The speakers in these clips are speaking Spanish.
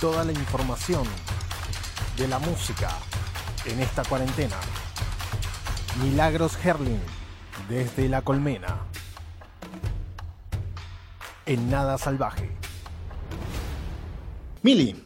toda la información de la música en esta cuarentena. Milagros Herling, desde La Colmena. En Nada Salvaje. Mili.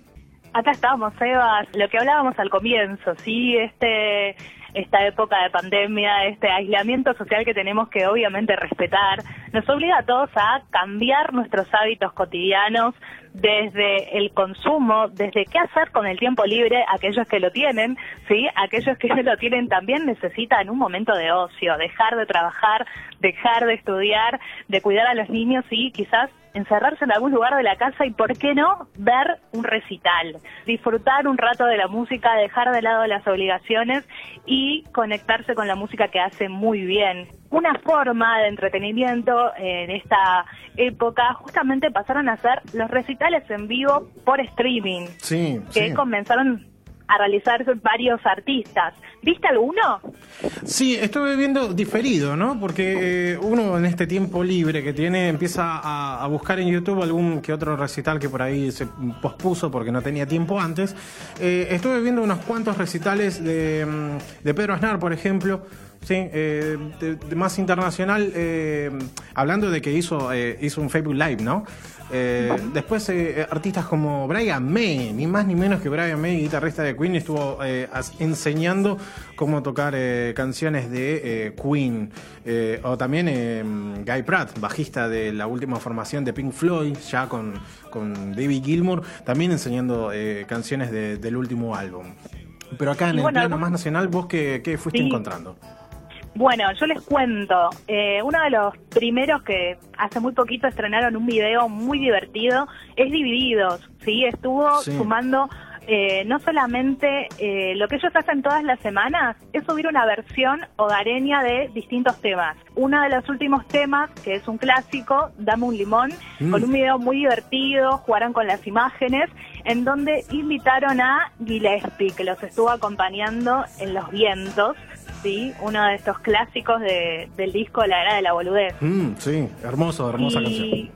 Acá estamos, Eva. Lo que hablábamos al comienzo, ¿sí? Este esta época de pandemia, este aislamiento social que tenemos que obviamente respetar, nos obliga a todos a cambiar nuestros hábitos cotidianos desde el consumo, desde qué hacer con el tiempo libre, aquellos que lo tienen, ¿sí? Aquellos que lo tienen también necesitan un momento de ocio, dejar de trabajar, dejar de estudiar, de cuidar a los niños y quizás encerrarse en algún lugar de la casa y, ¿por qué no?, ver un recital, disfrutar un rato de la música, dejar de lado las obligaciones y conectarse con la música que hace muy bien. Una forma de entretenimiento en esta época justamente pasaron a ser los recitales en vivo por streaming, sí, que comenzaron a realizar varios artistas. ¿Viste alguno? Sí, estuve viendo diferido, ¿no? Porque eh, uno en este tiempo libre que tiene empieza a, buscar en YouTube algún que otro recital que por ahí se pospuso porque no tenía tiempo antes. Eh, estuve viendo unos cuantos recitales de, mm, de Pedro Aznar, por ejemplo. Sí, eh, de, más internacional, hablando de que hizo, hizo un Facebook Live, ¿no? Eh, después, eh, artistas como Brian May, ni más ni menos que Brian May, guitarrista de Queen, estuvo eh, enseñando cómo tocar canciones de Queen. o también Guy Pratt, bajista de la última formación de Pink Floyd, ya con, con David Gilmour, también enseñando canciones del último álbum. Pero acá en el plano más nacional, ¿vos qué, fuiste encontrando? Bueno, yo les cuento, eh, uno de los primeros que hace muy poquito estrenaron un video muy divertido es Divididos, ¿sí? Estuvo sumando eh, no solamente eh, lo que ellos hacen todas las semanas es subir una versión hogareña de distintos temas. Uno de los últimos temas, que es un clásico, Dame un limón, mm. con un video muy divertido, jugaron con las imágenes, en donde invitaron a Gillespie, que los estuvo acompañando en los vientos sí, uno de estos clásicos del disco La Era de la Boludez. Mm, sí, hermoso, hermosa canción.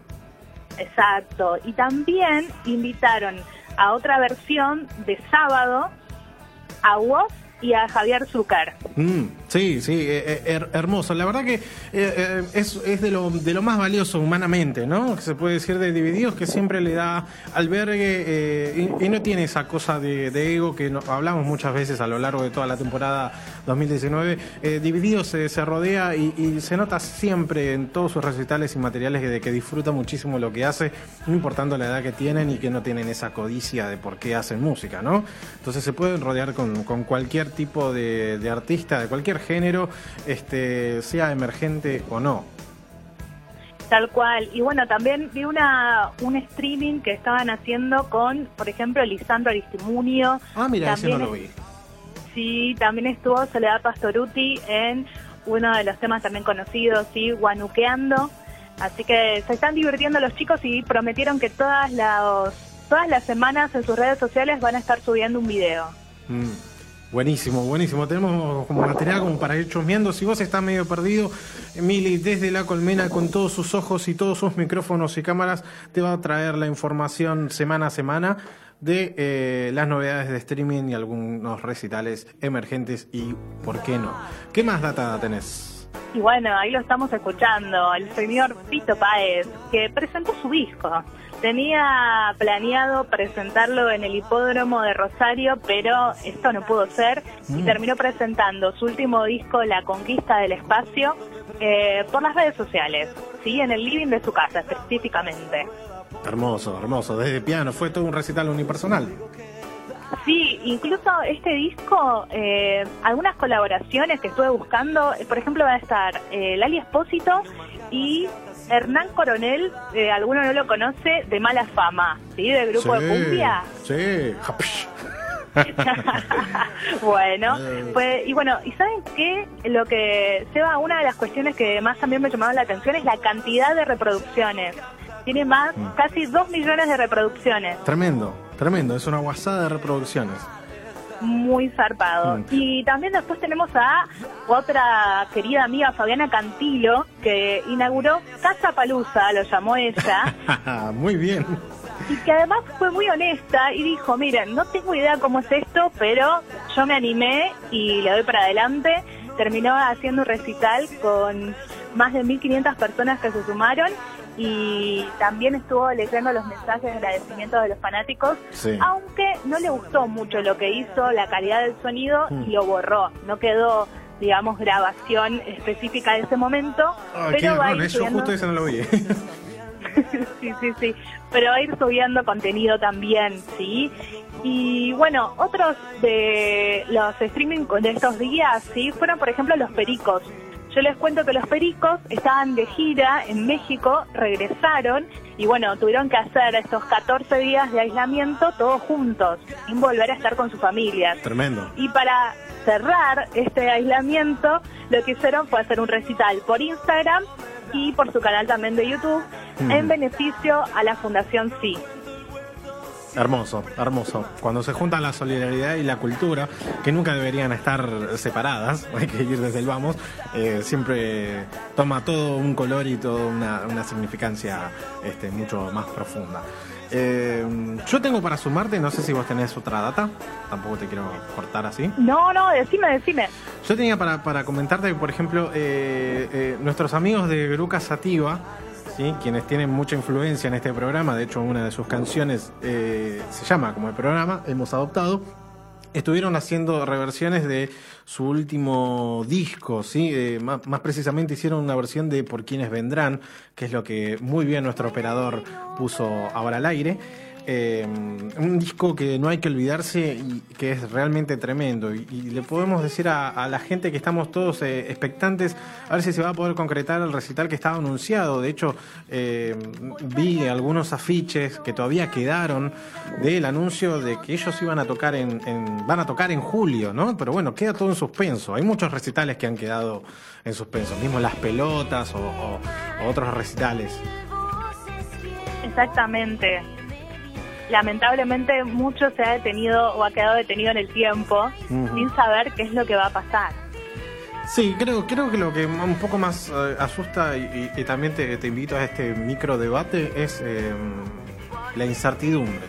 Exacto, y también invitaron a otra versión de Sábado a vos y a Javier Zucker. Mm, sí, sí, eh, eh, hermoso. La verdad que eh, es, es de, lo, de lo más valioso humanamente, ¿no? Que se puede decir de Divididos, que siempre le da albergue y, no tiene esa cosa de, ego que hablamos muchas veces a lo largo de toda la temporada 2019. Divididos se, se rodea y, se nota siempre en todos sus recitales y materiales de que disfruta muchísimo lo que hace, no importando la edad que tienen y que no tienen esa codicia de por qué hacen música, ¿no? Entonces se pueden rodear con, con cualquier tipo de, artista, de cualquier género, este, sea emergente o no. Tal cual. Y bueno, también vi una un streaming que estaban haciendo con, por ejemplo, Lisandro Aristimunio. Ah, mira, ese no lo vi. Sí, también estuvo Soledad Pastoruti en uno de los temas también conocidos, sí, Guanuqueando. Así que se están divirtiendo los chicos y prometieron que todas las, todas las semanas en sus redes sociales van a estar subiendo un video. Mm. Buenísimo, buenísimo. Tenemos como material como para ir chusmeando. Si vos estás medio perdido, Emily, desde la colmena con todos sus ojos y todos sus micrófonos y cámaras, te va a traer la información semana a semana de eh, las novedades de streaming y algunos recitales emergentes y por qué no. ¿Qué más data tenés? Y bueno, ahí lo estamos escuchando, el señor Pito Páez, que presentó su disco. Tenía planeado presentarlo en el hipódromo de Rosario, pero esto no pudo ser y mm. terminó presentando su último disco, La Conquista del Espacio, eh, por las redes sociales, sí, en el living de su casa específicamente. Hermoso, hermoso. Desde piano fue todo un recital unipersonal. Sí, incluso este disco, eh, algunas colaboraciones que estuve buscando, eh, por ejemplo va a estar Lali Espósito y Hernán Coronel, eh, alguno no lo conoce, de mala fama, ¿sí? Del grupo de cumbia. Sí, bueno, pues, y bueno, ¿y saben qué? Lo que, Seba, una de las cuestiones que más también me llamaba la atención es la cantidad de reproducciones. Tiene más, mm. casi dos millones de reproducciones. Tremendo, tremendo, es una guasada de reproducciones muy zarpado. Mm. Y también después tenemos a otra querida amiga Fabiana Cantilo, que inauguró Casa Palusa, lo llamó ella. muy bien. y que además fue muy honesta y dijo, miren, no tengo idea cómo es esto, pero yo me animé y le doy para adelante. Terminó haciendo un recital con más de 1.500 personas que se sumaron y también estuvo leyendo los mensajes de agradecimiento de los fanáticos, aunque no le gustó mucho lo que hizo, la calidad del sonido y lo borró, no quedó digamos grabación específica de ese momento, pero va a ir subiendo... justo eso no lo vi. sí, sí, sí, pero va a ir subiendo contenido también, ¿sí? Y bueno, otros de los streaming de estos días, ¿sí? Fueron, por ejemplo, los Pericos. Yo les cuento que los Pericos estaban de gira en México, regresaron y bueno, tuvieron que hacer estos 14 días de aislamiento todos juntos, sin volver a estar con sus familias. Tremendo. Y para cerrar este aislamiento, lo que hicieron fue hacer un recital por Instagram y por su canal también de YouTube en beneficio a la Fundación Sí. Hermoso, hermoso. Cuando se juntan la solidaridad y la cultura, que nunca deberían estar separadas, hay que ir desde el vamos, eh, siempre toma todo un color y toda una, significancia este, mucho más profunda. Eh, yo tengo para sumarte, no sé si vos tenés otra data, tampoco te quiero cortar así. No, no, decime, decime. Yo tenía para, para comentarte que, por ejemplo, eh, nuestros amigos de Gruca Sativa, quienes tienen mucha influencia en este programa, de hecho una de sus canciones eh, se llama como el programa, hemos adoptado, estuvieron haciendo reversiones de su último disco, ¿sí? Eh, más, precisamente hicieron una versión de Por quienes vendrán, que es lo que muy bien nuestro operador puso ahora al aire. Eh, un disco que no hay que olvidarse y que es realmente tremendo. Y, le podemos decir a, la gente que estamos todos eh, expectantes a ver si se va a poder concretar el recital que estaba anunciado. De hecho, eh, vi algunos afiches que todavía quedaron del anuncio de que ellos iban a tocar en, van a tocar en julio, ¿no? Pero bueno, queda todo en suspenso. Hay muchos recitales que han quedado en suspenso, mismo las pelotas o otros recitales. Exactamente lamentablemente mucho se ha detenido o ha quedado detenido en el tiempo sin saber qué es lo que va a pasar. Sí, creo, creo que lo que un poco más eh, asusta y, también te, invito a este micro debate es em, la incertidumbre.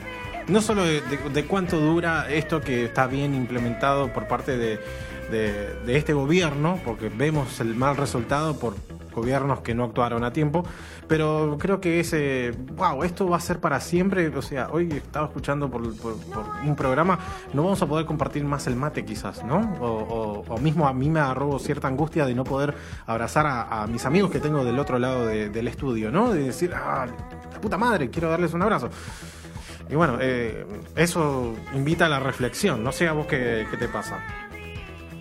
No solo de, cuánto dura esto que está bien implementado por parte de, de este gobierno, porque vemos el mal resultado por gobiernos que no actuaron a tiempo, pero creo que ese, wow, esto va a ser para siempre, o sea, hoy estaba escuchando por, un programa, no vamos a poder compartir más el mate quizás, ¿no? O, mismo a mí me agarró cierta angustia de no poder abrazar a, mis amigos que tengo del otro lado del estudio, ¿no? De decir, ah, la puta madre, quiero darles un abrazo. Y bueno, eh, eso invita a la reflexión, no sé vos qué, qué te pasa.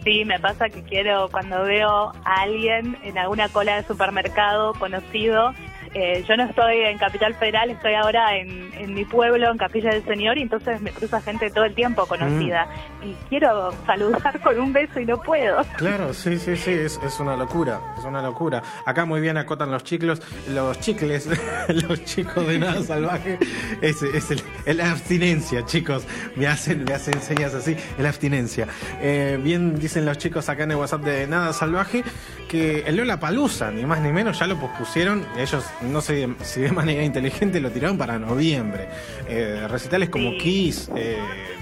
Sí, me pasa que quiero, cuando veo a alguien en alguna cola de supermercado conocido, eh, yo no estoy en Capital Federal, estoy ahora en, mi pueblo, en Capilla del Señor, y entonces me cruza gente todo el tiempo conocida. Mm. Y quiero saludar con un beso y no puedo. Claro, sí, sí, sí, es, una locura, es una locura. Acá muy bien acotan los chiclos, los chicles, los chicos de nada salvaje, es, es la abstinencia, chicos. Me hacen, me hacen señas así, es la abstinencia. Eh, bien dicen los chicos acá en el WhatsApp de Nada Salvaje que el Lola Palusa, ni más ni menos, ya lo pospusieron. Ellos no sé si de manera inteligente lo tiraron para noviembre. Eh, recitales como Kiss, eh,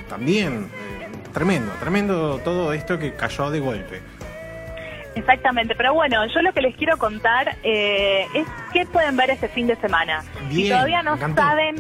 también. Eh, tremendo, tremendo todo esto que cayó de golpe. Exactamente, pero bueno, yo lo que les quiero contar es qué pueden ver este fin de semana. si todavía no saben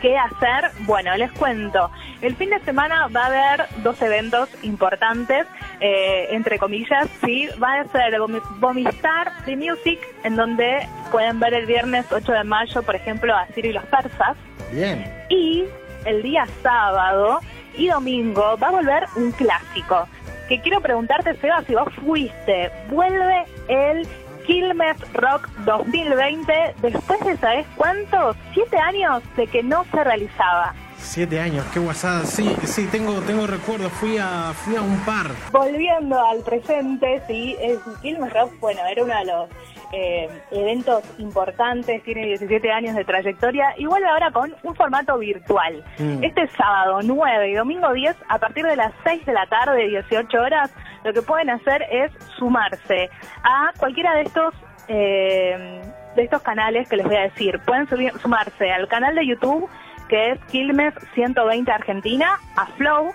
qué hacer, bueno, les cuento. El fin de semana va a haber dos eventos importantes, eh, entre comillas, sí, va a ser Vomistar The Music, en donde pueden ver el viernes 8 de mayo, por ejemplo, a Ciro y los Persas. Bien. Y el día sábado y domingo va a volver un clásico. Que quiero preguntarte, Seba, si vos fuiste, vuelve el Quilmes Rock 2020 después de, ¿sabes cuánto? Siete años de que no se realizaba. Siete años, qué guasada. Sí, sí, tengo, tengo recuerdo. Fui a, fui a un par. Volviendo al presente, sí, es Quilmes Rock, bueno, era uno de los eh, eventos importantes, tiene 17 años de trayectoria y vuelve ahora con un formato virtual. Mm. Este sábado 9 y domingo 10, a partir de las 6 de la tarde, 18 horas, lo que pueden hacer es sumarse a cualquiera de estos... Eh, de estos canales que les voy a decir, pueden sumarse al canal de YouTube que es Quilmes 120 Argentina, a Flow.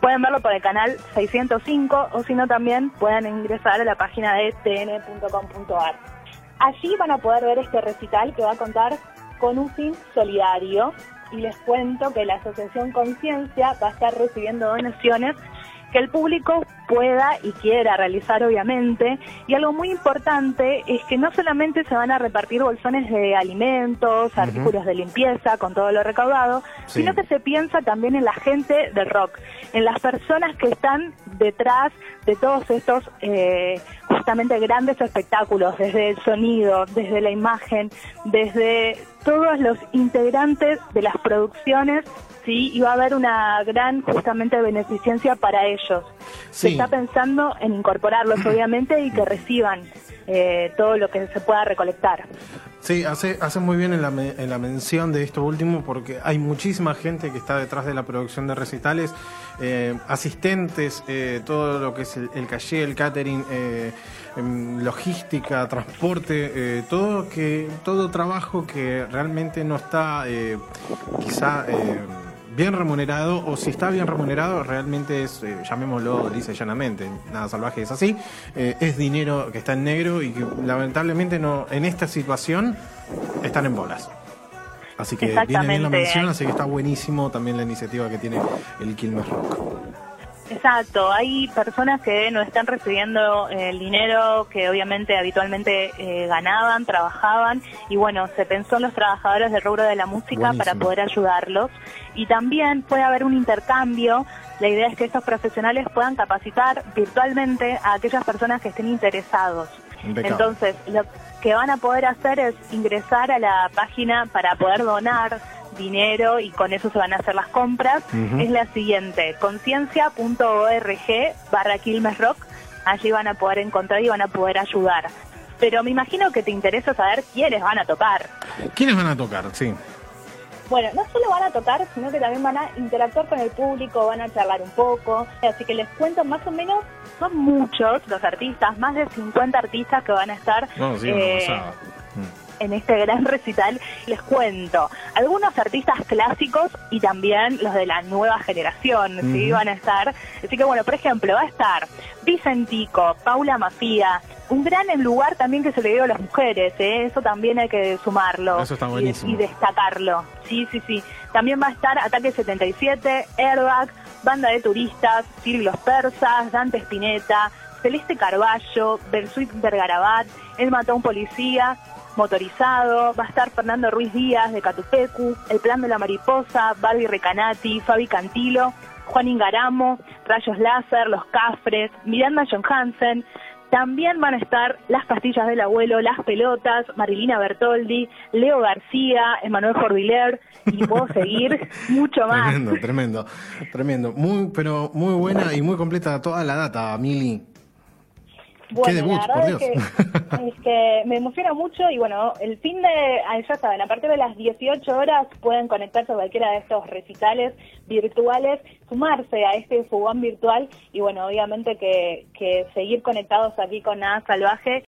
Pueden verlo por el canal 605 o si no también pueden ingresar a la página de tn.com.ar. Allí van a poder ver este recital que va a contar con un fin solidario y les cuento que la Asociación Conciencia va a estar recibiendo donaciones que el público pueda y quiera realizar obviamente. Y algo muy importante es que no solamente se van a repartir bolsones de alimentos, artículos de limpieza con todo lo recaudado, sino que se piensa también en la gente del rock, en las personas que están detrás de todos estos eh, justamente grandes espectáculos, desde el sonido, desde la imagen, desde todos los integrantes de las producciones sí, y va a haber una gran justamente beneficencia para ellos. Se está pensando en incorporarlos, obviamente, y que reciban eh, todo lo que se pueda recolectar. Sí, hace, hace muy bien en la, en la mención de esto último porque hay muchísima gente que está detrás de la producción de recitales, eh, asistentes, eh, todo lo que es el, el calle, el catering, em, logística, transporte, todo que todo trabajo que realmente no está quizá bien remunerado, o si está bien remunerado, realmente es, eh, llamémoslo dice llanamente, nada salvaje es así, eh, es dinero que está en negro y que lamentablemente no en esta situación están en bolas. Así que viene bien la mención, así que está buenísimo también la iniciativa que tiene el Quilmes Rock. Exacto, hay personas que no están recibiendo el dinero que obviamente habitualmente eh, ganaban, trabajaban y bueno, se pensó en los trabajadores del rubro de la música para poder ayudarlos y también puede haber un intercambio. La idea es que estos profesionales puedan capacitar virtualmente a aquellas personas que estén interesados. Entonces, lo que van a poder hacer es ingresar a la página para poder donar dinero y con eso se van a hacer las compras, es la siguiente, conciencia.org barra Quilmes Rock, allí van a poder encontrar y van a poder ayudar. Pero me imagino que te interesa saber quiénes van a tocar. ¿Quiénes van a tocar? Sí. Bueno, no solo van a tocar, sino que también van a interactuar con el público, van a charlar un poco. Así que les cuento más o menos, son muchos los artistas, más de 50 artistas que van a estar. No, sí, en este gran recital. Les cuento, algunos artistas clásicos y también los de la nueva generación, ¿sí? Van a estar. Así que bueno, por ejemplo, va a estar Vicentico, Paula Mafia, un gran lugar también que se le dio a las mujeres, ¿eh? eso también hay que sumarlo y, destacarlo. Sí, sí, sí. También va a estar Ataque 77, Airbag, Banda de Turistas, Los Persas, Dante Spinetta, Celeste Carballo, Bersuit Vergarabat, Él mató a un policía, motorizado, va a estar Fernando Ruiz Díaz de Catupecu, El Plan de la Mariposa, Barbie Recanati, Fabi Cantilo, Juan Ingaramo, Rayos Láser, Los Cafres, Miranda John Hansen. También van a estar Las Pastillas del Abuelo, Las Pelotas, Marilina Bertoldi, Leo García, Emanuel Jordiler, y puedo seguir mucho más. Tremendo, tremendo, tremendo. Muy, pero muy buena y muy completa toda la data, Mili. Bueno, la verdad Es, que, me emociona mucho y bueno, el fin de, ah, ya saben, a partir de las 18 horas pueden conectarse a cualquiera de estos recitales virtuales, sumarse a este fogón virtual y bueno, obviamente que, que seguir conectados aquí con Nada Salvaje